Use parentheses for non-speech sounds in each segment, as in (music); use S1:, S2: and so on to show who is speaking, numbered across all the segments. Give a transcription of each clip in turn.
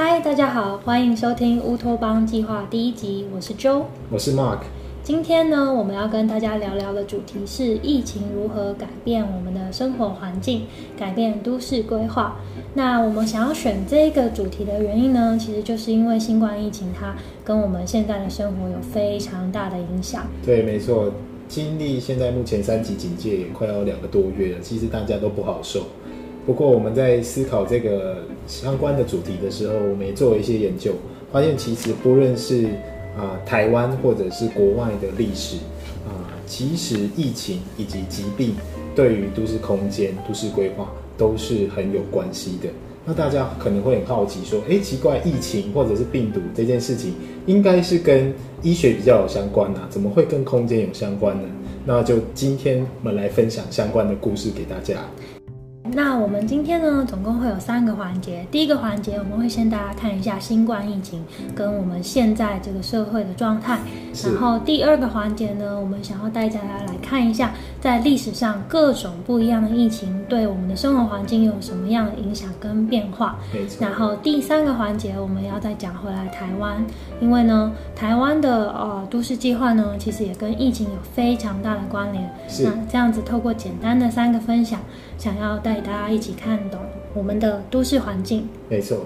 S1: 嗨，大家好，欢迎收听乌托邦计划第一集，我是 Joe，
S2: 我是 Mark。
S1: 今天呢，我们要跟大家聊聊的主题是疫情如何改变我们的生活环境，改变都市规划。那我们想要选这个主题的原因呢，其实就是因为新冠疫情它跟我们现在的生活有非常大的影响。
S2: 对，没错，经历现在目前三级警戒也快要两个多月了，其实大家都不好受。不过我们在思考这个相关的主题的时候，我们也做了一些研究，发现其实不论是啊，台湾或者是国外的历史啊，其实疫情以及疾病对于都市空间、都市规划都是很有关系的。那大家可能会很好奇，说：哎，奇怪，疫情或者是病毒这件事情，应该是跟医学比较有相关啊，怎么会跟空间有相关呢？那就今天我们来分享相关的故事给大家。
S1: 那我们今天呢，总共会有三个环节。第一个环节，我们会先大家看一下新冠疫情跟我们现在这个社会的状态。然后第二个环节呢，我们想要带大家来看一下，在历史上各种不一样的疫情对我们的生活环境有什么样的影响跟变化。然后第三个环节，我们要再讲回来台湾，因为呢，台湾的呃都市计划呢，其实也跟疫情有非常大的关联。
S2: 那
S1: 这样子，透过简单的三个分享，想要带。大家一起看懂我们的都市环境。
S2: 没错，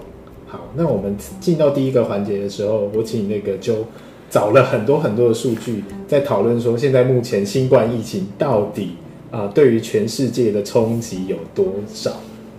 S2: 好，那我们进到第一个环节的时候，我请那个就找了很多很多的数据，在讨论说现在目前新冠疫情到底啊对于全世界的冲击有多少？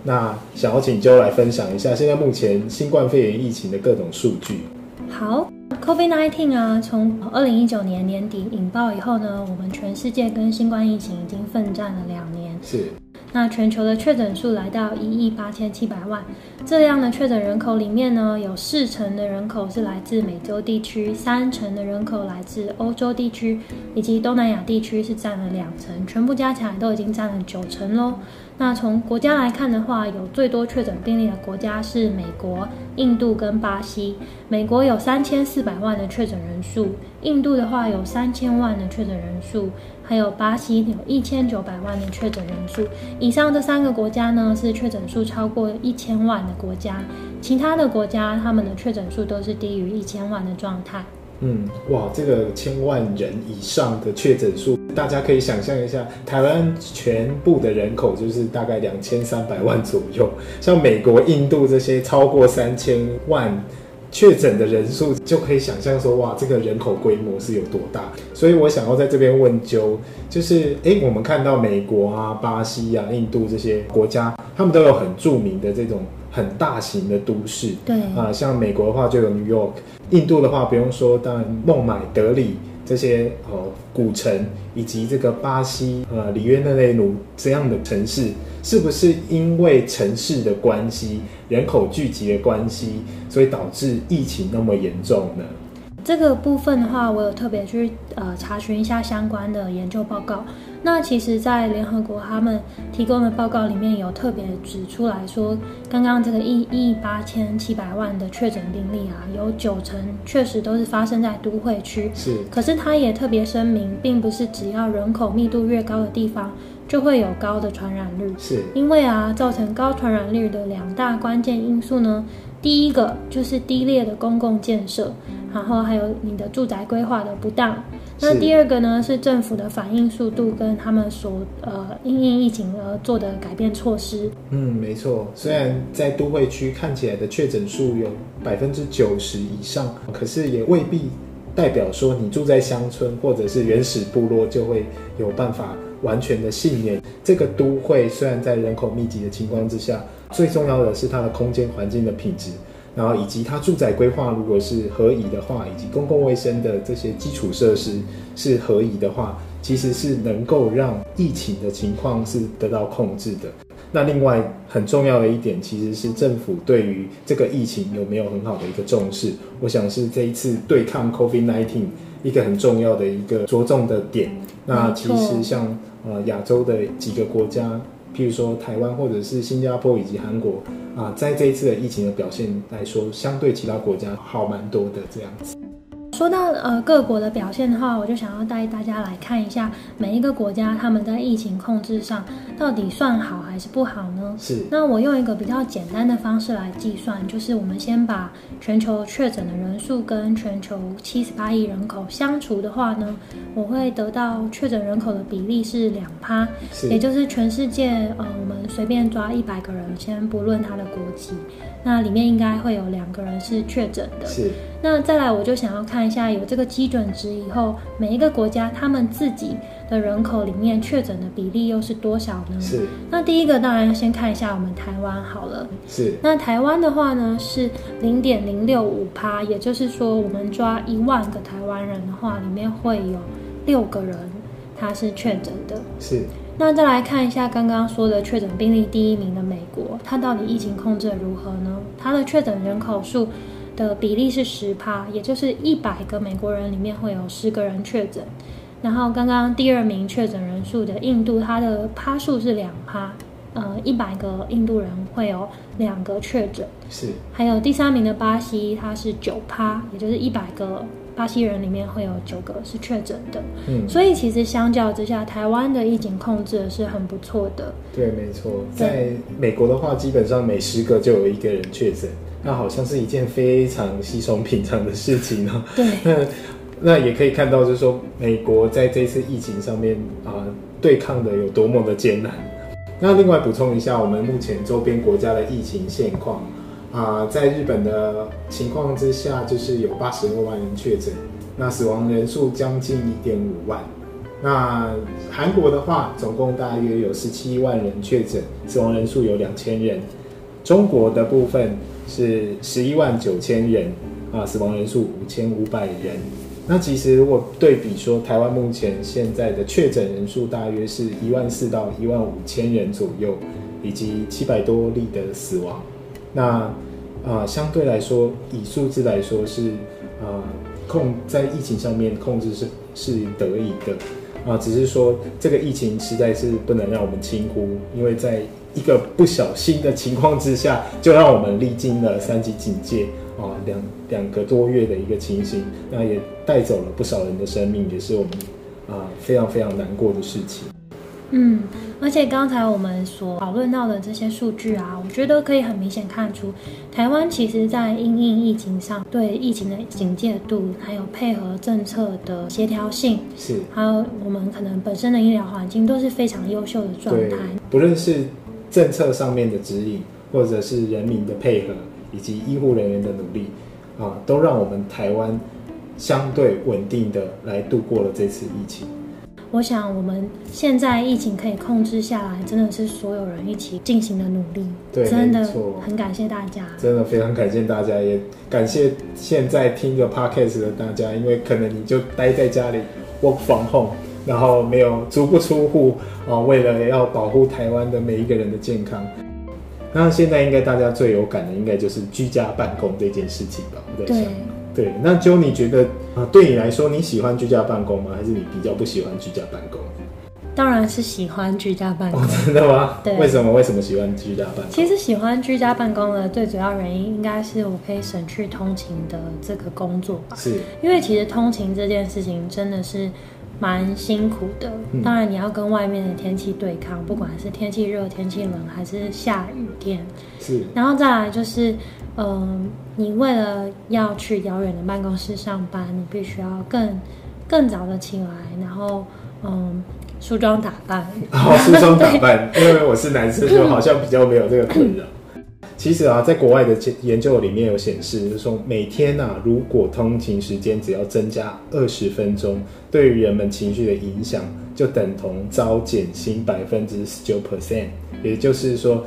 S2: 那想要请周来分享一下现在目前新冠肺炎疫情的各种数据。
S1: 好，COVID-19 啊，从二零一九年年底引爆以后呢，我们全世界跟新冠疫情已经奋战了两年。
S2: 是。
S1: 那全球的确诊数来到一亿八千七百万，这样的确诊人口里面呢，有四成的人口是来自美洲地区，三成的人口来自欧洲地区，以及东南亚地区是占了两成，全部加起来都已经占了九成喽。那从国家来看的话，有最多确诊病例的国家是美国、印度跟巴西。美国有三千四百万的确诊人数，印度的话有三千万的确诊人数，还有巴西有一千九百万的确诊人数。以上这三个国家呢，是确诊数超过一千万的国家，其他的国家他们的确诊数都是低于一千万的状态。
S2: 嗯，哇，这个千万人以上的确诊数，大家可以想象一下，台湾全部的人口就是大概两千三百万左右，像美国、印度这些超过三千万确诊的人数，就可以想象说，哇，这个人口规模是有多大。所以我想要在这边问究，就是，哎，我们看到美国啊、巴西啊、印度这些国家，他们都有很著名的这种。很大型的都市，
S1: 对
S2: 啊，像美国的话就有 New York，印度的话不用说，当然孟买、德里这些哦古城，以及这个巴西呃里约热内卢这样的城市，是不是因为城市的关系、人口聚集的关系，所以导致疫情那么严重呢？
S1: 这个部分的话，我有特别去呃查询一下相关的研究报告。那其实，在联合国他们提供的报告里面有特别指出来说，刚刚这个一亿八千七百万的确诊病例啊，有九成确实都是发生在都会区。
S2: 是。
S1: 可是他也特别声明，并不是只要人口密度越高的地方就会有高的传染率。
S2: 是。
S1: 因为啊，造成高传染率的两大关键因素呢，第一个就是低劣的公共建设。然后还有你的住宅规划的不当，那第二个呢是政府的反应速度跟他们所呃因应疫情而做的改变措施。
S2: 嗯，没错。虽然在都会区看起来的确诊数有百分之九十以上，可是也未必代表说你住在乡村或者是原始部落就会有办法完全的幸免。这个都会虽然在人口密集的情况之下，最重要的是它的空间环境的品质。然后以及它住宅规划如果是合宜的话，以及公共卫生的这些基础设施是合宜的话，其实是能够让疫情的情况是得到控制的。那另外很重要的一点，其实是政府对于这个疫情有没有很好的一个重视。我想是这一次对抗 COVID-19 一个很重要的一个着重的点。那其实像呃亚洲的几个国家。譬如说台湾或者是新加坡以及韩国啊，在这一次的疫情的表现来说，相对其他国家好蛮多的这样子。
S1: 说到呃各国的表现的话，我就想要带大家来看一下每一个国家他们在疫情控制上到底算好还是不好呢？
S2: 是
S1: 那我用一个比较简单的方式来计算，就是我们先把全球确诊的人数跟全球七十八亿人口相除的话呢，我会得到确诊人口的比例是两趴，也就是全世界呃，我们随便抓一百个人，先不论他的国籍，那里面应该会有两个人是确诊的。
S2: 是
S1: 那再来，我就想要看一下有这个基准值以后，每一个国家他们自己的人口里面确诊的比例又是多少呢？
S2: 是
S1: 那第一个当然要先看一下我们台湾好了。
S2: 是
S1: 那台湾的话呢是零点零六五趴，也就是说我们抓一万个台湾人的话，里面会有六个人他是确诊的。
S2: 是
S1: 那再来看一下刚刚说的确诊病例第一名的美国，它到底疫情控制的如何呢？它的确诊人口数的比例是十趴，也就是一百个美国人里面会有十个人确诊。然后刚刚第二名确诊人数的印度，它的趴数是两趴，呃，一百个印度人会有两个确诊。
S2: 是
S1: 还有第三名的巴西，它是九趴，也就是一百个巴西人里面会有九个是确诊的。
S2: 嗯，
S1: 所以其实相较之下，台湾的疫情控制的是很不错的。
S2: 对，没错，在美国的话，基本上每十个就有一个人确诊，那好像是一件非常稀松平常的事情哦。
S1: 对，(laughs)
S2: 那那也可以看到，就是说美国在这次疫情上面啊、对抗的有多么的艰难。那另外补充一下，我们目前周边国家的疫情现况啊、在日本的情况之下，就是有八十六万人确诊，那死亡人数将近一点五万。那韩国的话，总共大约有十七万人确诊，死亡人数有两千人。中国的部分是十一万九千人啊，死亡人数五千五百人。那其实如果对比说，台湾目前现在的确诊人数大约是一万四到一万五千人左右，以及七百多例的死亡。那啊、相对来说，以数字来说是啊、控在疫情上面控制是是得以的啊，只是说这个疫情实在是不能让我们轻忽，因为在一个不小心的情况之下，就让我们历经了三级警戒啊两两个多月的一个情形，那也带走了不少人的生命，也是我们啊非常非常难过的事情。
S1: 嗯，而且刚才我们所讨论到的这些数据啊，我觉得可以很明显看出，台湾其实在因应疫情上对疫情的警戒度，还有配合政策的协调性，
S2: 是
S1: 还有我们可能本身的医疗环境都是非常优秀的状态。，
S2: 不论是政策上面的指引，或者是人民的配合，以及医护人员的努力，啊，都让我们台湾相对稳定的来度过了这次疫情。
S1: 我想我们现在疫情可以控制下来，真的是所有人一起进行的努力，
S2: 对
S1: 真的很感谢大家。
S2: 真的非常感谢大家，也感谢现在听着 podcast 的大家，因为可能你就待在家里 work from home，然后没有足不出户啊、为了要保护台湾的每一个人的健康。那现在应该大家最有感的，应该就是居家办公这件事情吧？
S1: 对
S2: 想，，对。那就你觉得啊，对你来说，你喜欢居家办公吗？还是你比较不喜欢居家办公？
S1: 当然是喜欢居家办公。
S2: 哦，真的吗？
S1: 对
S2: 为什么？为什么喜欢居家办公？
S1: 其实喜欢居家办公的最主要原因，应该是我可以省去通勤的这个工作吧。
S2: 是
S1: 因为其实通勤这件事情真的是蛮辛苦的。
S2: 嗯
S1: 当然，你要跟外面的天气对抗，不管是天气热、天气冷，还是下雨天。
S2: 是
S1: 然后再来就是，嗯、你为了要去遥远的办公室上班，你必须要更更早的起来，然后嗯，梳妆打扮。(laughs)
S2: 哦梳妆打扮，因为我是男生，就好像比较没有这个困扰。(laughs) 其实啊，在国外的研究里面有显示，就是说每天啊，如果通勤时间只要增加二十分钟，对于人们情绪的影响就等同遭减薪百分之十九 percent。也就是说，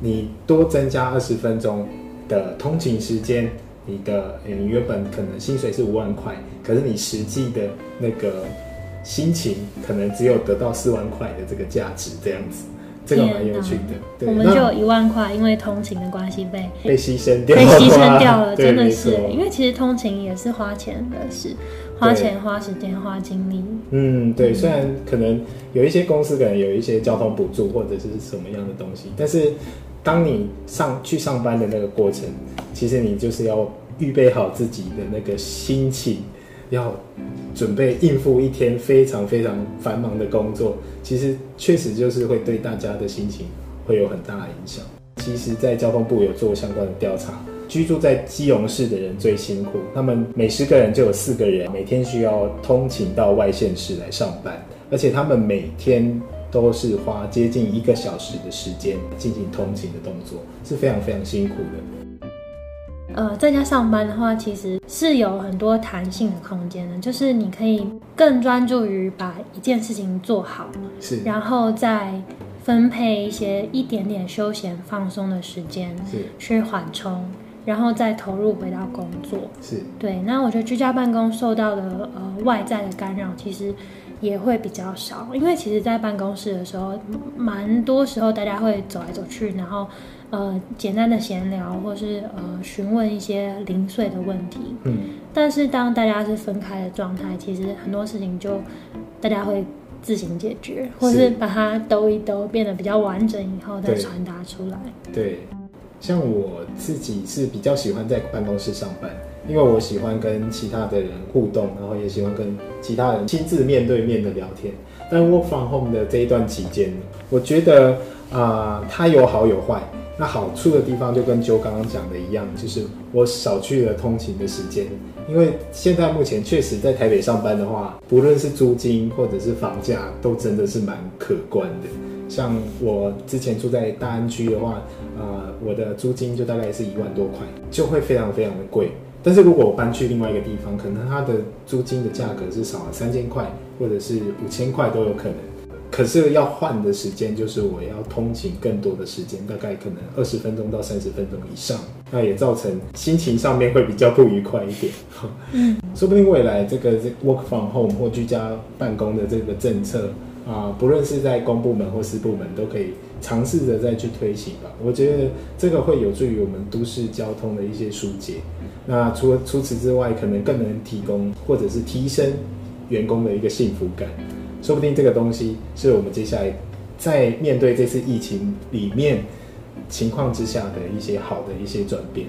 S2: 你多增加二十分钟的通勤时间，你的你原本可能薪水是五万块，可是你实际的那个心情可能只有得到四万块的这个价值，这样子，这个蛮有趣的。对，
S1: 我们就有一万块，因为通勤的关系被
S2: 被牺牲掉了，
S1: 被牺牲掉了，(laughs) 真的是，因为其实通勤也是花钱的事，花钱、花时间、花精力。
S2: 嗯，对，虽然可能有一些公司可能有一些交通补助或者是什么样的东西，但是当你上去上班的那个过程，其实你就是要预备好自己的那个心情，要准备应付一天非常非常繁忙的工作，其实确实就是会对大家的心情会有很大的影响。其实，在交通部有做相关的调查，居住在基隆市的人最辛苦，他们每十个人就有四个人每天需要通勤到外县市来上班，而且他们每天都是花接近一个小时的时间进行通勤的动作，是非常非常辛苦的。
S1: 呃，在家上班的话，其实是有很多弹性的空间的，就是你可以更专注于把一件事情做好，
S2: 是，
S1: 然后再分配一些一点点休闲放松的时间，
S2: 是
S1: 去缓冲，然后再投入回到工作。
S2: 是，
S1: 对，那我觉得居家办公受到的呃外在的干扰，其实也会比较少，因为其实，在办公室的时候，蛮多时候大家会走来走去，然后呃简单的闲聊，或是呃询问一些零碎的问题。
S2: 嗯，
S1: 但是当大家是分开的状态，其实很多事情就大家会自行解决，或是
S2: 是
S1: 把它兜一兜，变得比较完整以后再
S2: 对
S1: 传达出来。
S2: 对。像我自己是比较喜欢在办公室上班，因为我喜欢跟其他的人互动，然后也喜欢跟其他人亲自面对面的聊天。但 work from home 的这一段期间，我觉得啊、它有好有坏。那好处的地方就跟周刚刚讲的一样，就是我少去了通勤的时间。因为现在目前确实在台北上班的话，不论是租金或者是房价，都真的是蛮可观的。像我之前住在大安区的话，呃，我的租金就大概是一万多块，就会非常非常的贵。但是如果我搬去另外一个地方，可能它的租金的价格是少了三千块，或者是五千块都有可能。可是要换的时间就是我要通勤更多的时间，大概可能二十分钟到三十分钟以上，那也造成心情上面会比较不愉快一点。
S1: 嗯，(laughs)
S2: 说不定未来这个 work from home 或居家办公的这个政策啊、不论是在公部门或私部门，都可以尝试着再去推行吧。我觉得这个会有助于我们都市交通的一些疏解。那除了除此之外，可能更能提供或者是提升员工的一个幸福感。说不定这个东西是我们接下来在面对这次疫情里面情况之下的一些好的一些转变。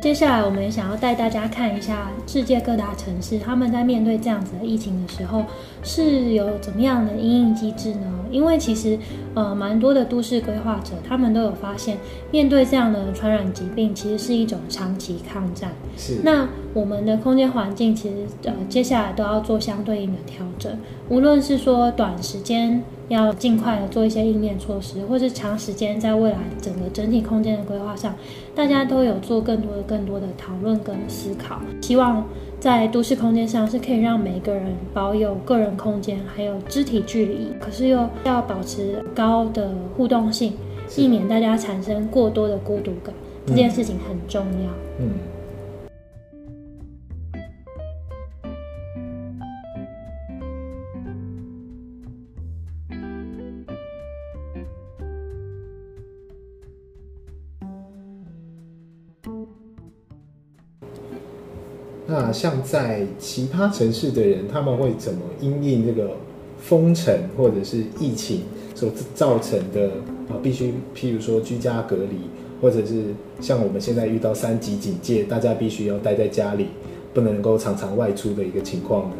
S1: 接下来，我们也想要带大家看一下世界各大城市，他们在面对这样子的疫情的时候，是有怎么样的应应机制呢？因为其实，呃，蛮多的都市规划者，他们都有发现，面对这样的传染疾病，其实是一种长期抗战。
S2: 是，
S1: 那我们的空间环境其实呃接下来都要做相对应的调整，无论是说短时间要尽快的做一些应变措施，或是长时间在未来整个整体空间的规划上，大家都有做更多的更多的讨论跟思考，希望在都市空间上是可以让每个人保有个人空间，还有肢体距离，可是又要保持高的互动性，避免大家产生过多的孤独感，这件事情很重要。
S2: 嗯。那像在其他城市的人，他们会怎么因应这个封城或者是疫情所造成的啊？必须譬如说居家隔离，或者是像我们现在遇到三级警戒，大家必须要待在家里，不能够常常外出的一个情况呢？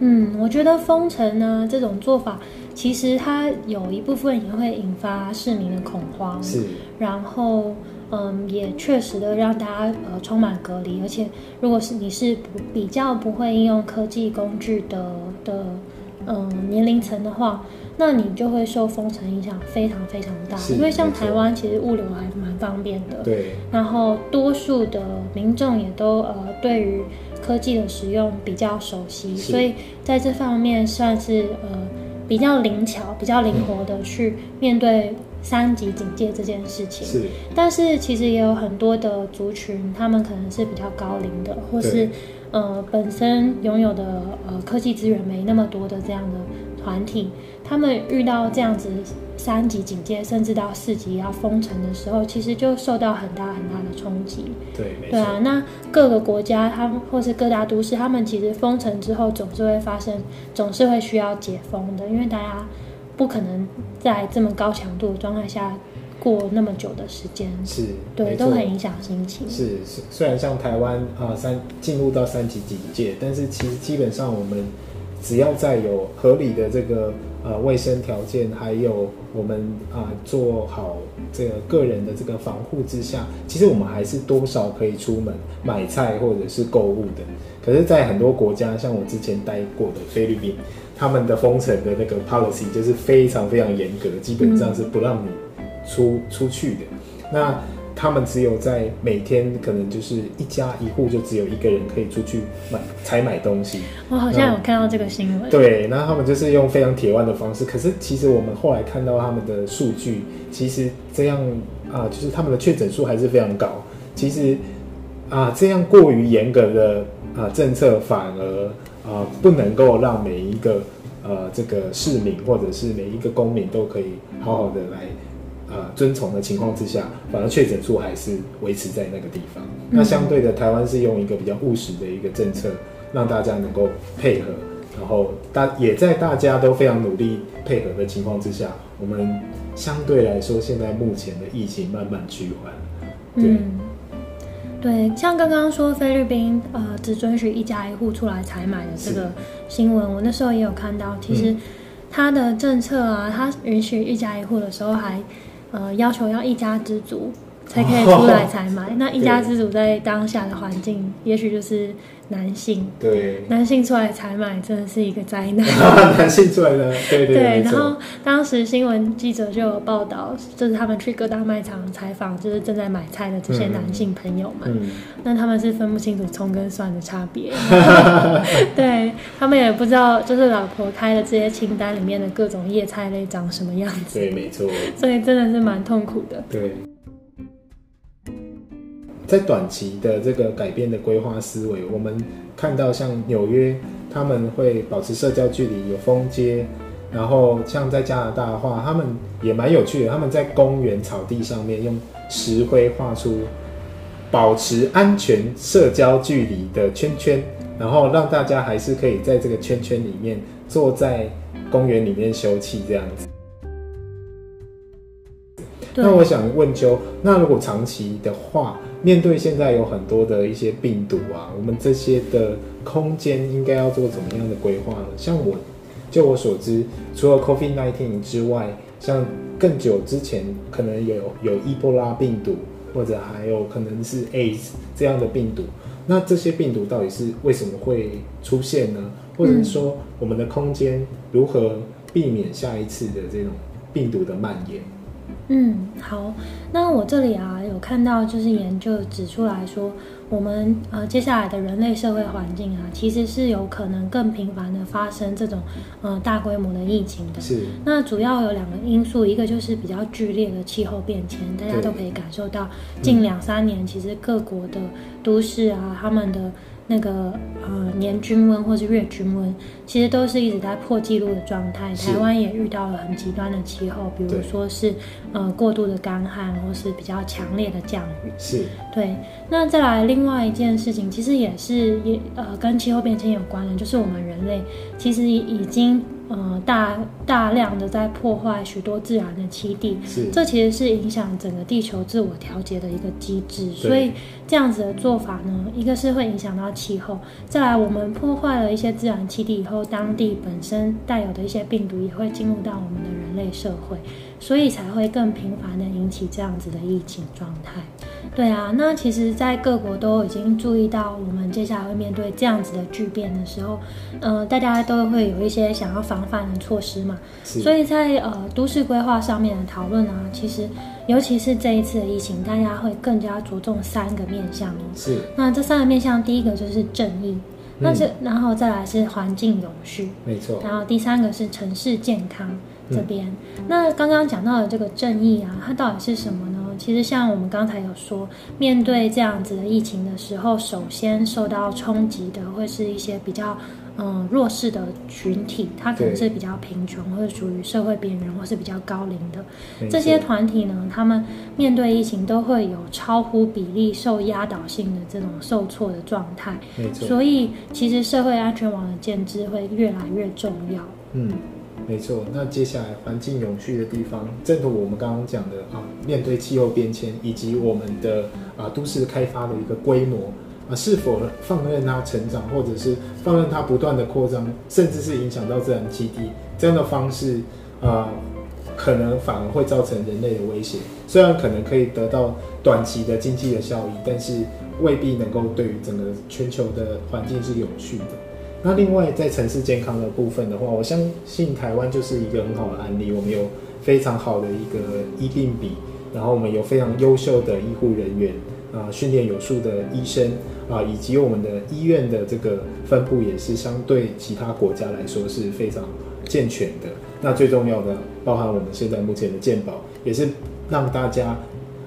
S1: 嗯，我觉得封城呢这种做法，其实它有一部分也会引发市民的恐慌，
S2: 是
S1: 然后嗯，也确实的让大家呃充满隔离，而且如果是你是不比较不会应用科技工具的的嗯年龄层的话，那你就会受封城影响非常非常大，因为像台湾其实物流还蛮方便的，
S2: 对，
S1: 然后多数的民众也都呃对于科技的使用比较熟悉，所以在这方面算是呃比较灵巧、比较灵活的去面对三级警戒这件事情。
S2: 是
S1: 但是其实也有很多的族群，他们可能是比较高龄的，或是呃本身拥有的呃科技资源没那么多的这样的团体，他们遇到这样子三级警戒，甚至到四级要封城的时候，其实就受到很大很大的冲击。
S2: 对，
S1: 对啊，那各个国家，他们或是各大都市，他们其实封城之后，总是会发生，总是会需要解封的，因为大家不可能在这么高强度的状态下过那么久的时间，
S2: 是，
S1: 对，都很影响心情。
S2: 是是，虽然像台湾啊、三进入到三级警戒，但是其实基本上我们只要在有合理的这个呃卫生条件，还有我们啊、做好这个个人的这个防护之下，其实我们还是多少可以出门买菜或者是购物的。可是，在很多国家，像我之前待过的菲律宾，他们的封城的那个 policy 就是非常非常严格，基本上是不让你出出去的。那他们只有在每天可能就是一家一户就只有一个人可以出去买采买东西，
S1: 我好像有看到这个新闻。
S2: 嗯对，那他们就是用非常铁腕的方式。可是其实我们后来看到他们的数据，其实这样啊、就是他们的确诊数还是非常高。其实啊、这样过于严格的啊、政策，反而啊、不能够让每一个呃这个市民或者是每一个公民都可以好好的来呃遵从的情况之下，反而确诊数还是维持在那个地方。那相对的，台湾是用一个比较务实的一个政策，让大家能够配合，然后大也在大家都非常努力配合的情况之下，我们相对来说现在目前的疫情慢慢趋缓。对
S1: 嗯，对，像刚刚说菲律宾呃只准许一家一户出来采买的这个新闻，我那时候也有看到，其实它的政策啊，它允许一家一户的时候还呃要求要一家之主才可以 (laughs) 出来采买。那一家之主在当下的环境，也许就是男性，
S2: 对，
S1: 男性出来采买真的是一个灾难。(laughs)
S2: 男性出来的，对对
S1: 对，然后当时新闻记者就有报道，就是他们去各大卖场采访，就是正在买菜的这些男性朋友们，
S2: 嗯，
S1: 那他们是分不清楚葱跟蒜的差别，(laughs) (laughs) 对他们也不知道，就是老婆开的这些清单里面的各种叶菜类长什么样子，
S2: 对，没错。
S1: 所以真的是蛮痛苦的。
S2: 对，在短期的这个改变的规划思维，我们看到像纽约，他们会保持社交距离，有封街。然后像在加拿大的话，他们也蛮有趣的，他们在公园草地上面用石灰画出保持安全社交距离的圈圈，然后让大家还是可以在这个圈圈里面坐在公园里面休憩这样子。那我想问秋，那如果长期的话，面对现在有很多的一些病毒啊，我们这些的空间应该要做怎么样的规划呢？像我，就我所知，除了 COVID-19 之外，像更久之前可能有有伊波拉病毒，或者还有可能是 AIDS 这样的病毒。那这些病毒到底是为什么会出现呢？或者说，我们的空间如何避免下一次的这种病毒的蔓延？
S1: 嗯，好，那我这里啊有看到，就是研究指出来说，我们呃接下来的人类社会环境啊，其实是有可能更频繁的发生这种呃大规模的疫情的。
S2: 是
S1: 那主要有两个因素，一个就是比较剧烈的气候变迁，大家都可以感受到，近两三年其实各国的都市啊，他们的那个呃年均温或是月均温，其实都是一直在破纪录的状态。台湾也遇到了很极端的气候，比如
S2: 对
S1: 说是呃过度的干旱或是比较强烈的降雨。
S2: 是，
S1: 对，那再来另外一件事情，其实也是也呃跟气候变迁有关的，就是我们人类其实已经呃大大量的在破坏许多自然的栖地，
S2: 是。
S1: 这其实是影响整个地球自我调节的一个机制。所以这样子的做法呢，一个是会影响到气候，再来我们破坏了一些自然栖地以后，当地本身带有的一些病毒也会进入到我们的人类社会，所以才会更频繁的引起这样子的疫情状态。对啊，那其实，在各国都已经注意到，我们接下来会面对这样子的巨变的时候，呃，大家都会有一些想要防范的措施嘛。所以在呃都市规划上面的讨论啊，其实尤其是这一次的疫情，大家会更加着重三个面向哦。
S2: 是
S1: 那这三个面向，第一个就是正义，那是、然后再来是环境永续，
S2: 没错，
S1: 然后第三个是城市健康这边。那刚刚讲到的这个正义啊，它到底是什么呢？其实像我们刚才有说，面对这样子的疫情的时候，首先受到冲击的会是一些比较嗯弱势的群体，他可能是比较贫穷，或者属于社会边缘，或是比较高龄的这些团体呢，他们面对疫情都会有超乎比例受压倒性的这种受挫的状态。所以，其实社会安全网的建制会越来越重要。
S2: 嗯，没错。那接下来环境永续的地方，正如我们刚刚讲的啊，面对气候变迁以及我们的啊都市开发的一个规模啊，是否放任它成长，或者是放任它不断的扩张，甚至是影响到自然基地这样的方式啊，可能反而会造成人类的威胁。虽然可能可以得到短期的经济的效益，但是未必能够对于整个全球的环境是有序的。那另外在城市健康的部分的话，我相信台湾就是一个很好的案例。我们有非常好的一个医病比，然后我们有非常优秀的医护人员啊，训练有素的医生啊，以及我们的医院的这个分布也是相对其他国家来说是非常健全的。那最重要的，包含我们现在目前的健保，也是让大家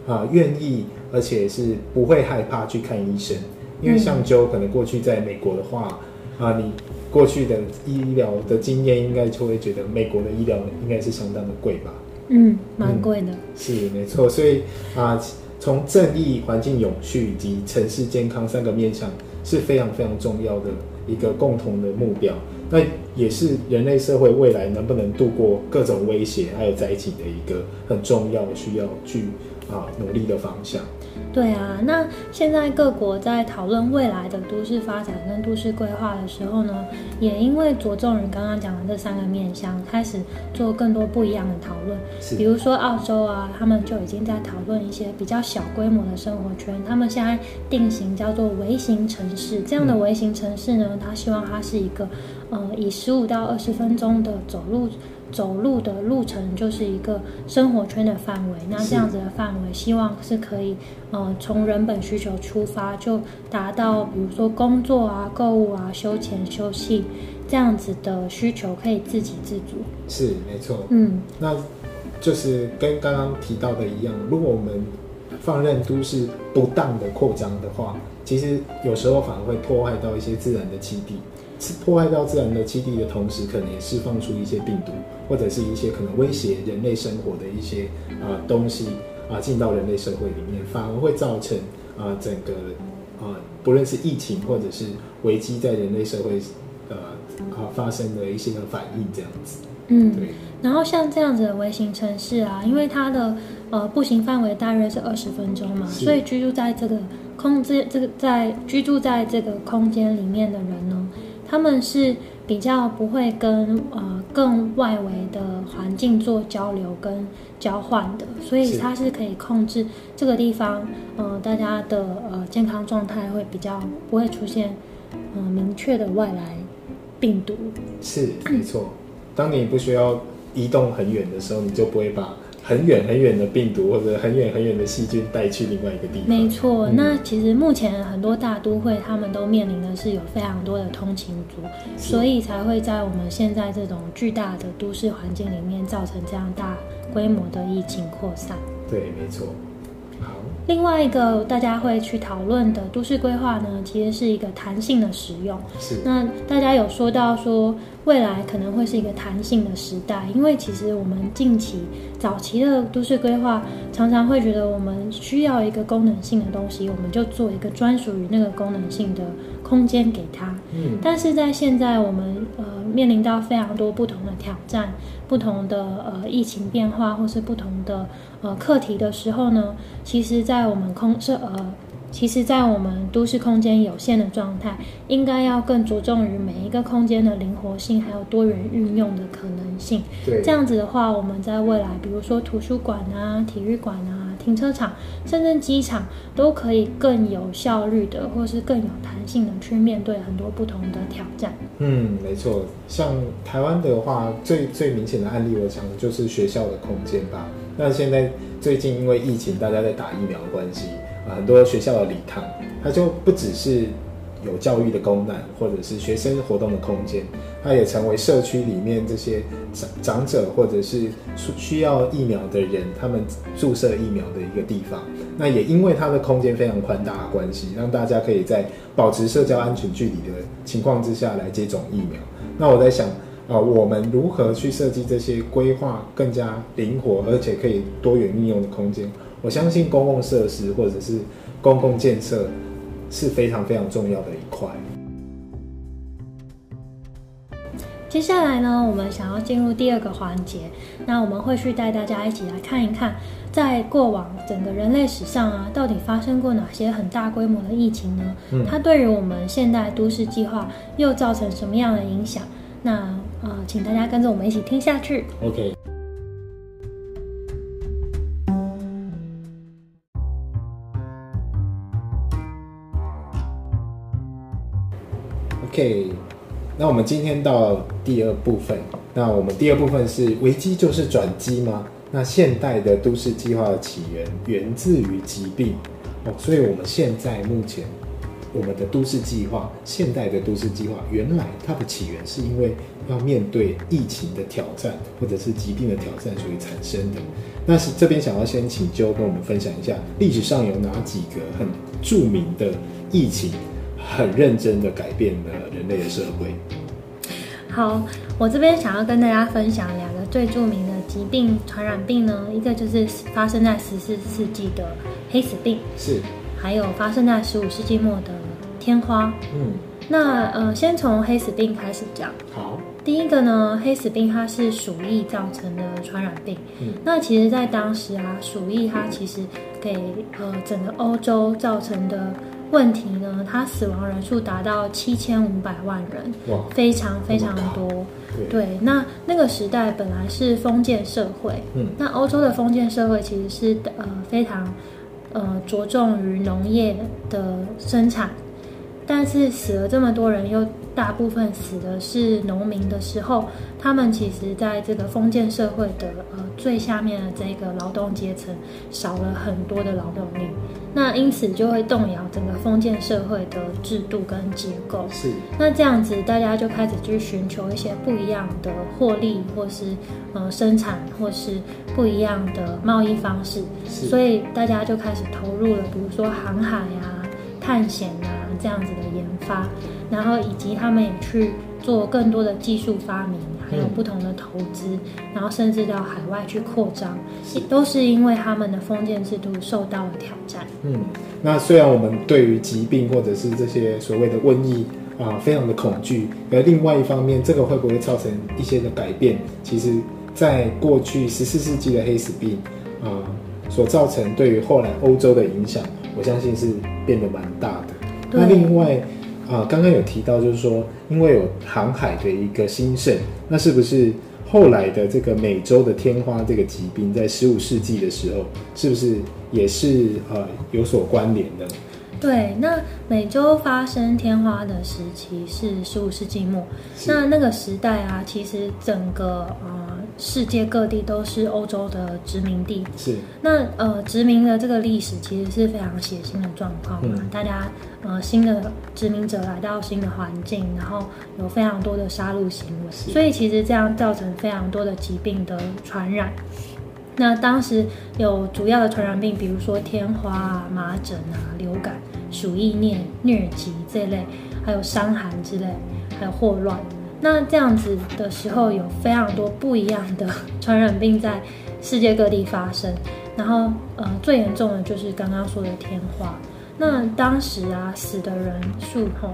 S2: 啊愿意，而且是不会害怕去看医生，因为像就可能过去在美国的话。啊，你过去的医疗的经验应该就会觉得美国的医疗应该是相当的贵吧？
S1: 嗯，蛮贵的。
S2: 是没错，所以啊，从正义、环境永续以及城市健康三个面向是非常非常重要的一个共同的目标。那也是人类社会未来能不能度过各种威胁还有灾情的一个很重要需要去啊努力的方向。
S1: 对啊，那现在各国在讨论未来的都市发展跟都市规划的时候呢，也因为着重于刚刚讲的这三个面向，开始做更多不一样的讨论。比如说澳洲啊，他们就已经在讨论一些比较小规模的生活圈，他们现在定型叫做微型城市。这样的微型城市呢，他希望它是一个，呃，以十五到二十分钟的走路。走路的路程就是一个生活圈的范围，那这样子的范围，希望是可以，呃，从人本需求出发，就达到，比如说工作啊、购物啊、休闲休息这样子的需求，可以自给自足。
S2: 是，没错。嗯，那就是跟刚刚提到的一样，如果我们放任都市不当的扩张的话，其实有时候反而会破坏到一些自然的基地。破坏到自然的基地的同时，可能也释放出一些病毒，或者是一些可能威胁人类生活的一些啊东西啊进到人类社会里面，反而会造成啊整个呃不论是疫情或者是危机在人类社会呃啊发生的一些的反应这样子。
S1: 嗯，对。然后像这样子的微型城市啊，因为它的呃步行范围大约是二十分钟嘛，所以居住在这个空这这个在居住在这个空间里面的人呢。他们是比较不会跟呃更外围的环境做交流跟交换的，所以它是可以控制这个地方，呃，大家的呃健康状态会比较不会出现呃明确的外来病毒。
S2: 是没错，当你不需要移动很远的时候，你就不会把。很远很远的病毒或者很远很远的细菌带去另外一个地方。
S1: 没错，那其实目前很多大都会，他们都面临的是有非常多的通勤族，所以才会在我们现在这种巨大的都市环境里面，造成这样大规模的疫情扩散。
S2: 对，没错。
S1: 另外一个大家会去讨论的都市规划呢，其实是一个弹性的使用。
S2: 是。
S1: 那大家有说到说未来可能会是一个弹性的时代，因为其实我们近期早期的都市规划常常会觉得我们需要一个功能性的东西，我们就做一个专属于那个功能性的空间给它。嗯。但是在现在我们呃面临到非常多不同的挑战。不同的呃疫情变化，或是不同的呃课题的时候呢，其实，在我们空是呃，其实，在我们都市空间有限的状态，应该要更着重于每一个空间的灵活性，还有多元运用的可能性。
S2: 对，
S1: 这样子的话，我们在未来，比如说图书馆啊、体育馆啊。停车场，甚至机场都可以更有效率的，或是更有弹性的去面对很多不同的挑战。
S2: 嗯，没错。像台湾的话，最最明显的案例，我想就是学校的空间吧。那现在最近因为疫情，大家在打疫苗的关系啊，很多学校的礼堂，它就不只是。有教育的功能，或者是学生活动的空间，它也成为社区里面这些长长者或者是需要疫苗的人，他们注射疫苗的一个地方。那也因为它的空间非常宽大的关系，让大家可以在保持社交安全距离的情况之下来接种疫苗。那我在想，啊，我们如何去设计这些规划更加灵活，而且可以多元应用的空间？我相信公共设施或者是公共建设。是非常非常重要的一块。
S1: 接下来呢，我们想要进入第二个环节，那我们会去带大家一起来看一看，在过往整个人类史上啊，到底发生过哪些很大规模的疫情呢？
S2: 嗯
S1: 它对于我们现代都市计划又造成什么样的影响？那呃，请大家跟着我们一起听下去。
S2: OK。OK，那我们今天到第二部分。那我们第二部分是危机就是转机吗？那现代的都市计划的起源源自于疾病哦，所以我们现在目前我们的都市计划，现代的都市计划，原来它的起源是因为要面对疫情的挑战，或者是疾病的挑战所以产生的。那是这边想要先请周跟我们分享一下，历史上有哪几个很著名的疫情，很认真的改变了人类的社会。
S1: 好，我这边想要跟大家分享两个最著名的疾病传染病呢，一个就是发生在十四世纪的黑死病，
S2: 是，
S1: 还有发生在十五世纪末的天花。
S2: 嗯，
S1: 那呃，先从黑死病开始讲。
S2: 好，
S1: 第一个呢，黑死病它是鼠疫造成的传染病。
S2: 嗯
S1: 那其实，在当时啊，鼠疫它其实给呃整个欧洲造成的问题呢，它死亡人数达到七千五百万人，
S2: 哇，
S1: 非常非常多。
S2: 对，
S1: 对，那那个时代本来是封建社会，
S2: 嗯
S1: 那欧洲的封建社会其实是呃非常呃着重于农业的生产，但是死了这么多人，又大部分死的是农民的时候，他们其实在这个封建社会的呃最下面的这个劳动阶层少了很多的劳动力，那因此就会动摇整个封建社会的制度跟结构。
S2: 是，
S1: 那这样子，大家就开始去寻求一些不一样的获利，或是呃生产，或是不一样的贸易方式，
S2: 是，
S1: 所以大家就开始投入了，比如说航海啊、探险啊这样子的研发，然后以及他们也去做更多的技术发明，还有
S2: 嗯
S1: 不同的投资，然后甚至到海外去扩张，
S2: 是
S1: 都是因为他们的封建制度受到了挑战。
S2: 嗯，那虽然我们对于疾病或者是这些所谓的瘟疫啊、非常的恐惧，而另外一方面，这个会不会造成一些的改变？其实，在过去十四世纪的黑死病啊、所造成对于后来欧洲的影响，我相信是变得蛮大的。
S1: 对
S2: 那另外啊，刚刚有提到，就是说，因为有航海的一个兴盛，那是不是后来的这个美洲的天花这个疾病，在十五世纪的时候，是不是也是呃有所关联的？
S1: 对，那美洲发生天花的时期是十五世纪末，那那个时代啊，其实整个呃世界各地都是欧洲的殖民地。
S2: 是
S1: 那呃殖民的这个历史其实是非常血腥的状况嘛，
S2: 嗯
S1: 大家呃新的殖民者来到新的环境，然后有非常多的杀戮行为，所以其实这样造成非常多的疾病的传染。那当时有主要的传染病，比如说天花啊、麻疹啊、流感、鼠疫、疟疟疾这类，还有伤寒之类，还有霍乱。那这样子的时候，有非常多不一样的传染病在世界各地发生。然后，呃，最严重的就是刚刚说的天花。那当时啊，死的人数吼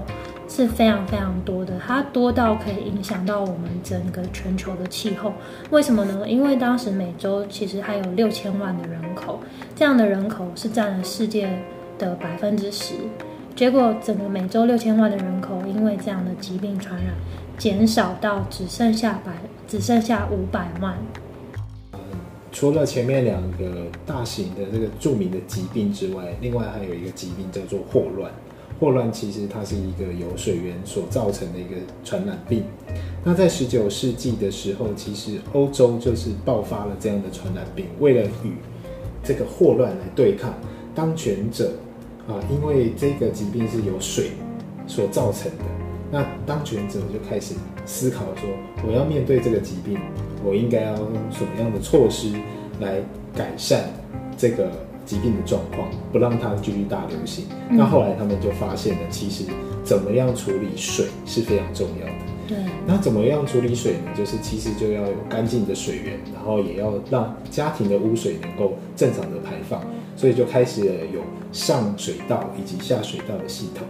S1: 是非常非常多的，它多到可以影响到我们整个全球的气候。为什么呢？因为当时美洲其实还有六千万的人口，这样的人口是占了世界的百分之十。结果整个美洲六千万的人口，因为这样的疾病传染，减少到只剩下百，只剩下五百万。
S2: 除了前面两个大型的这个著名的疾病之外，另外还有一个疾病叫做霍乱。霍乱其实它是一个由水源所造成的一个传染病。那在十九世纪的时候，其实欧洲就是爆发了这样的传染病。为了与这个霍乱来对抗，当权者啊，因为这个疾病是由水所造成的，那当权者就开始思考说，我要面对这个疾病，我应该要用什么样的措施来改善这个疾病的状况，不让它继续大流行。
S1: 嗯
S2: 那后来他们就发现了，其实怎么样处理水是非常重要的。
S1: 对，
S2: 那怎么样处理水呢？就是其实就要有干净的水源，然后也要让家庭的污水能够正常的排放，所以就开始了有上水道以及下水道的系统。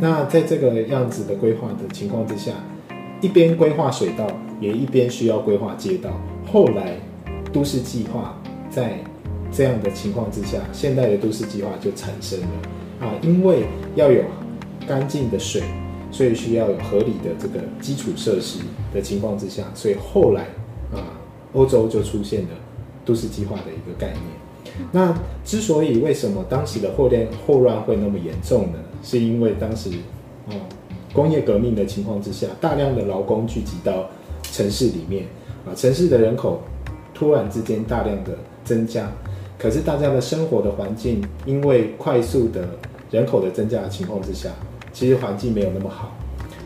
S2: 那在这个样子的规划的情况之下，一边规划水道，也一边需要规划街道。后来都市计划在这样的情况之下，现代的都市计划就产生了啊，因为要有干净的水，所以需要有合理的这个基础设施的情况之下，所以后来啊，欧洲就出现了都市计划的一个概念。那之所以为什么当时的霍乱霍乱会那么严重呢？是因为当时哦工业革命的情况之下，大量的劳工聚集到城市里面啊，城市的人口突然之间大量的增加，可是大家的生活的环境因为快速的人口的增加的情况之下，其实环境没有那么好。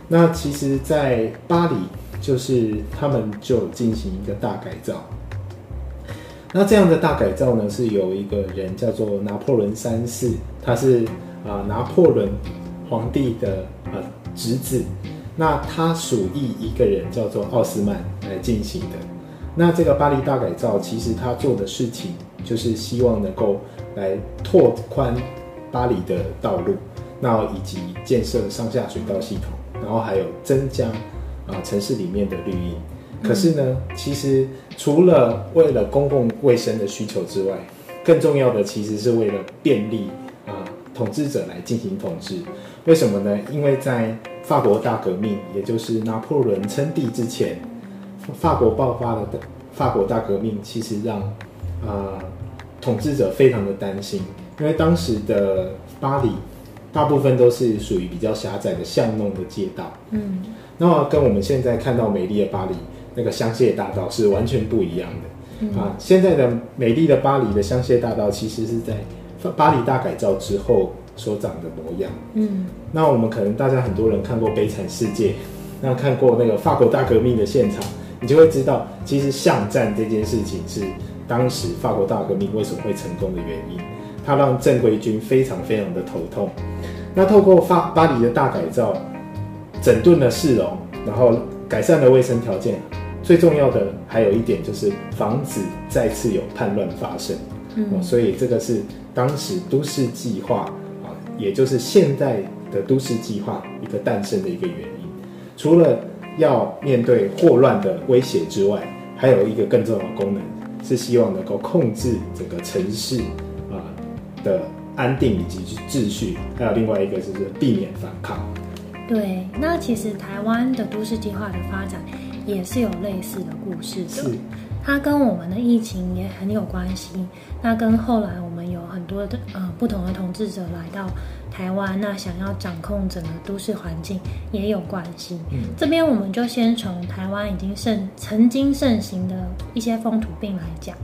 S2: 那其实，在巴黎就是他们就进行一个大改造。那这样的大改造呢，是有一个人叫做拿破仑三世，他是啊拿破仑皇帝的呃侄子，那他属意一个人叫做奥斯曼来进行的。那这个巴黎大改造，其实他做的事情就是希望能够来拓宽巴黎的道路，那以及建设上下水道系统，然后还有增加啊城市里面的绿荫。可是呢，其实除了为了公共卫生的需求之外，更重要的其实是为了便利啊统治者来进行统治。为什么呢？因为在法国大革命，也就是拿破仑称帝之前，法国爆发了的法国大革命，其实让啊统治者非常的担心，因为当时的巴黎大部分都是属于比较狭窄的巷弄的街道，嗯，那么跟我们现在看到美丽的巴黎。那个香榭大道是完全不一样的啊！现在的美丽的巴黎的香榭大道，其实是在巴黎大改造之后所长的模样。嗯，那我们可能大家很多人看过《悲惨世界》，那看过那个法国大革命的现场，你就会知道，其实巷战这件事情是当时法国大革命为什么会成功的原因。它让正规军非常非常的头痛。那透过法巴黎的大改造，整顿了市容，然后改善了卫生条件。最重要的还有一点就是防止再次有叛乱发生，嗯，所以这个是当时都市计划啊，也就是现在的都市计划一个诞生的一个原因。除了要面对霍乱的威胁之外，还有一个更重要的功能是希望能够控制整个城市啊的安定以及秩序，还有另外一个就是避免反抗。
S1: 对，那其实台湾的都市计划的发展。也是有类似的故事的，它跟我们的疫情也很有关系。那跟后来我们有很多的呃不同的统治者来到台湾，那想要掌控整个都市环境也有关系。这边我们就先从台湾已经盛曾经盛行的一些风土病来讲。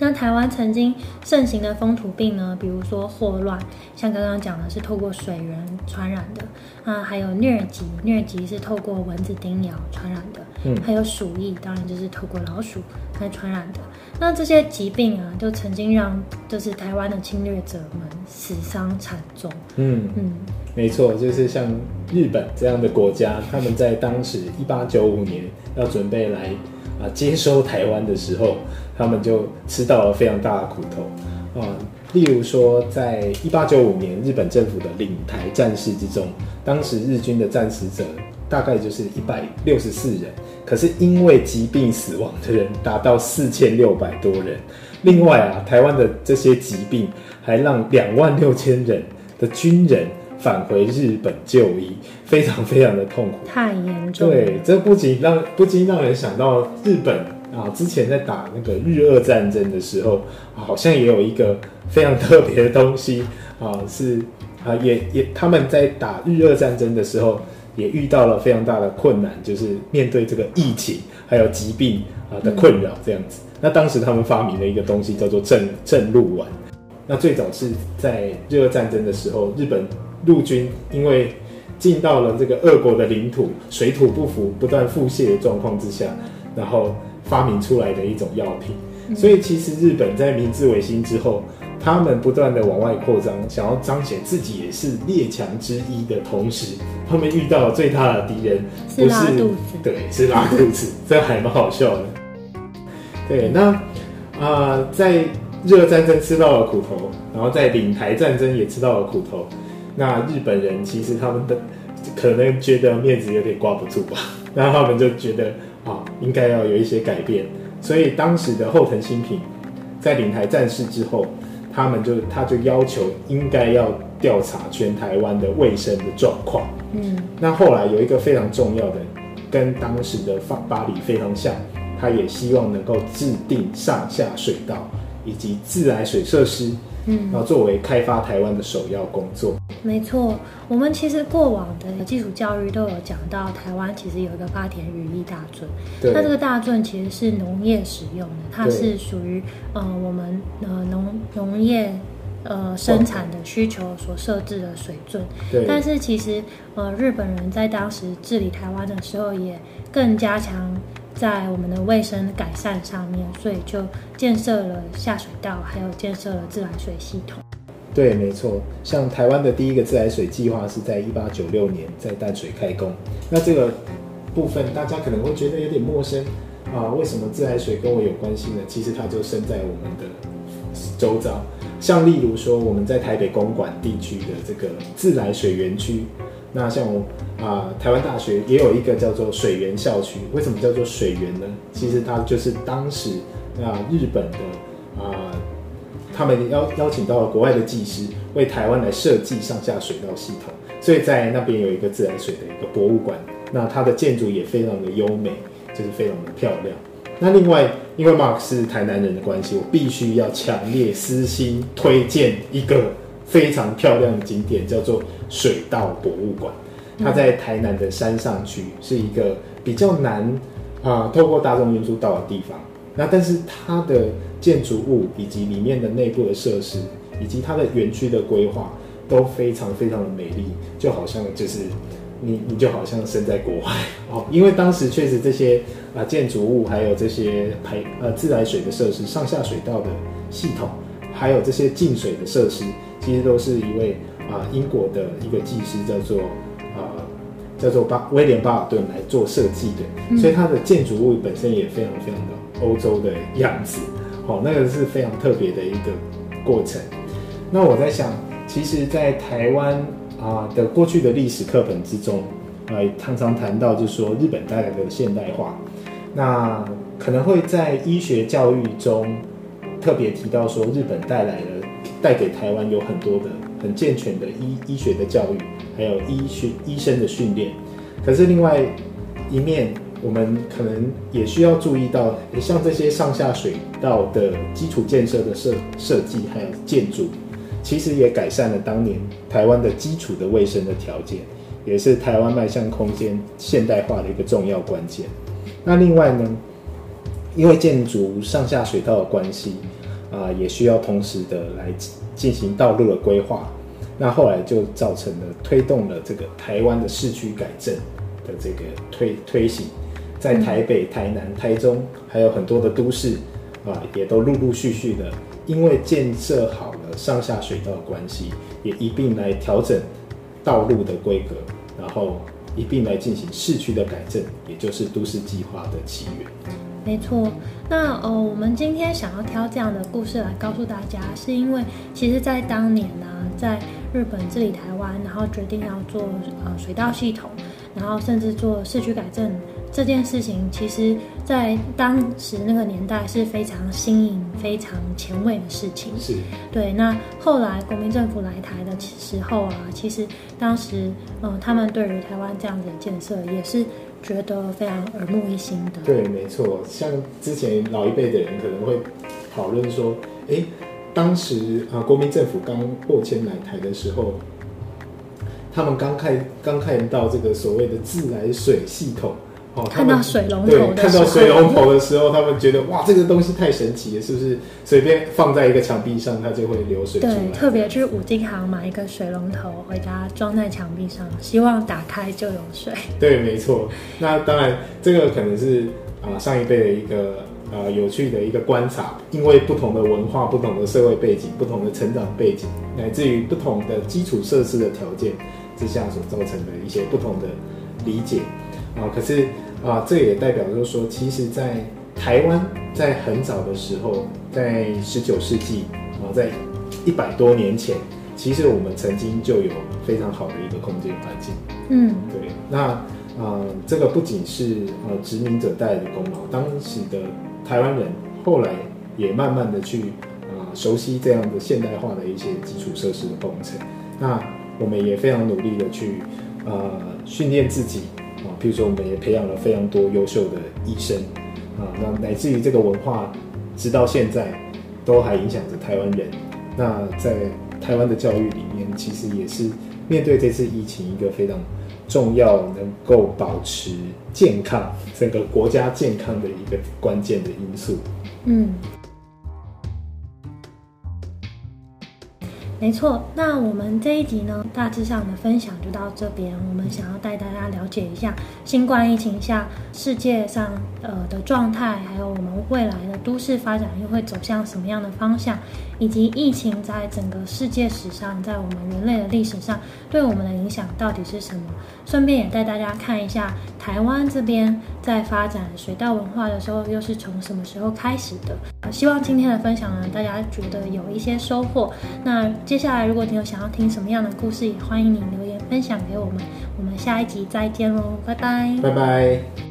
S1: 那台湾曾经盛行的风土病呢，比如说霍乱，像刚刚讲的是透过水源传染的啊，还有疟疾，疟疾是透过蚊子叮咬传染的，嗯，还有鼠疫，当然就是透过老鼠来传染的。那这些疾病啊，就曾经让就是台湾的侵略者们死伤惨重。嗯
S2: 嗯，没错，就是像日本这样的国家，他们在当时一八九五年要准备来啊接收台湾的时候。他们就吃到了非常大的苦头啊！例如说，在一八九五年日本政府的领台战事之中，当时日军的战死者大概就是一百六十四人，可是因为疾病死亡的人达到四千六百多人。另外啊，台湾的这些疾病还让两万六千人的军人返回日本就医，非常非常的痛苦，
S1: 太严重。
S2: 对，这不仅让不禁让人想到日本。啊，之前在打那个日俄战争的时候，好像也有一个非常特别的东西 (laughs) 啊，是啊，也也他们在打日俄战争的时候，也遇到了非常大的困难，就是面对这个疫情还有疾病啊的困扰这样子。那当时他们发明了一个东西叫做正正露丸。那最早是在日俄战争的时候，日本陆军因为进到了这个俄国的领土，水土不服，不断腹泻的状况之下，然后。发明出来的一种药品，所以其实日本在明治维新之后，他们不断的往外扩张，想要彰显自己也是列强之一的同时，他们遇到最大的敌人
S1: 不是
S2: 对，是拉肚子，这还蛮好笑的。对，那啊，在日俄战争吃到了苦头，然后在领台战争也吃到了苦头，那日本人其实他们的可能觉得面子有点挂不住吧，(laughs) 然后他们就觉得啊，应该要有一些改变。所以当时的后藤新平在领台战事之后，他们就他就要求应该要调查全台湾的卫生的状况。嗯，那后来有一个非常重要的，跟当时的法巴黎非常像，他也希望能够制定上下水道以及自来水设施。嗯，然后作为开发台湾的首要工作。
S1: 没错，我们其实过往的基础教育都有讲到，台湾其实有一个八田羽翼大圳。
S2: 对。
S1: 那这个大圳其实是农业使用的，它是属于呃我们呃农农业呃生产的需求所设置的水圳。
S2: 对。
S1: 但是其实呃日本人在当时治理台湾的时候，也更加强。在我们的卫生改善上面，所以就建设了下水道，还有建设了自来水系统。
S2: 对，没错。像台湾的第一个自来水计划是在一八九六年在淡水开工。那这个部分大家可能会觉得有点陌生啊，为什么自来水跟我有关系呢？其实它就生在我们的周遭。像例如说，我们在台北公馆地区的这个自来水园区。那像我啊，台湾大学也有一个叫做水源校区。为什么叫做水源呢？其实它就是当时啊日本的啊，他们邀邀请到了国外的技师为台湾来设计上下水道系统，所以在那边有一个自来水的一个博物馆。那它的建筑也非常的优美，就是非常的漂亮。那另外，因为 Mark 是台南人的关系，我必须要强烈私心推荐一个。非常漂亮的景点叫做水稻博物馆，它在台南的山上区，是一个比较难啊透过大众运输到的地方。那但是它的建筑物以及里面的内部的设施，以及它的园区的规划都非常非常的美丽，就好像就是你你就好像身在国外 (laughs) 哦。因为当时确实这些啊建筑物，还有这些排呃自来水的设施、上下水道的系统，还有这些进水的设施。其实都是一位啊英国的一个技师，叫做叫做巴威廉巴尔顿来做设计的，所以它的建筑物本身也非常非常的欧洲的样子，哦，那个是非常特别的一个过程。那我在想，其实，在台湾啊的过去的历史课本之中，啊常常谈到，就是说日本带来的现代化，那可能会在医学教育中特别提到说，日本带来了。带给台湾有很多的很健全的医医学的教育，还有医学医生的训练。可是另外一面，我们可能也需要注意到，像这些上下水道的基础建设的设设计还有建筑，其实也改善了当年台湾的基础的卫生的条件，也是台湾迈向空间现代化的一个重要关键。那另外呢，因为建筑上下水道的关系。啊，也需要同时的来进行道路的规划，那后来就造成了推动了这个台湾的市区改正的这个推推行，在台北、台南、台中还有很多的都市啊，也都陆陆续续的，因为建设好了上下水道的关系，也一并来调整道路的规格，然后一并来进行市区的改正，也就是都市计划的起源。
S1: 没错，那呃，我们今天想要挑这样的故事来告诉大家，是因为其实，在当年呢，在日本治理台湾，然后决定要做呃水道系统，然后甚至做市区改正这件事情，其实在当时那个年代是非常新颖、非常前卫的事情。
S2: 是，
S1: 对。那后来国民政府来台的时候啊，其实当时嗯，他们对于台湾这样子的建设也是。觉得非常耳目一新的。
S2: 对，没错。像之前老一辈的人可能会讨论说，哎，当时啊，国民政府刚破迁来台的时候，他们刚看刚看到这个所谓的自来水系统。
S1: 哦，看到水龙
S2: 头，看到水龙头的时候，他们觉得哇，这个东西太神奇了，是不是？随便放在一个墙壁上，它就会流水出来。
S1: 对，特别去五金行买一个水龙头回家装在墙壁上，希望打开就有水。
S2: 对，没错。那当然，这个可能是啊上一辈的一个呃有趣的一个观察，因为不同的文化、不同的社会背景、不同的成长背景，乃至于不同的基础设施的条件之下所造成的一些不同的理解。啊，可是啊，这也代表就是说，其实，在台湾在很早的时候，在十九世纪啊，在一百多年前，其实我们曾经就有非常好的一个空间环境。
S1: 嗯，
S2: 对，那呃，这个不仅是呃殖民者带来的功劳，当时的台湾人后来也慢慢的去啊、熟悉这样的现代化的一些基础设施的工程。那我们也非常努力的去呃训练自己啊，譬如说我们也培养了非常多优秀的医生啊，那乃至于这个文化直到现在都还影响着台湾人。那在台湾的教育里面，其实也是面对这次疫情一个非常重要能够保持健康，整个国家健康的一个关键的因素。
S1: 嗯，没错。那我们这一集呢，大致上的分享就到这边。我们想要带大家了解一下新冠疫情下世界上呃的状态，还有我们未来的都市发展又会走向什么样的方向，以及疫情在整个世界史上，在我们人类的历史上对我们的影响到底是什么。顺便也带大家看一下台湾这边在发展水稻文化的时候，又是从什么时候开始的。希望今天的分享呢，大家觉得有一些收获。那接下来，如果你有想要听什么样的故事，也欢迎你留言分享给我们。我们下一集再见喽，拜拜。
S2: 拜拜。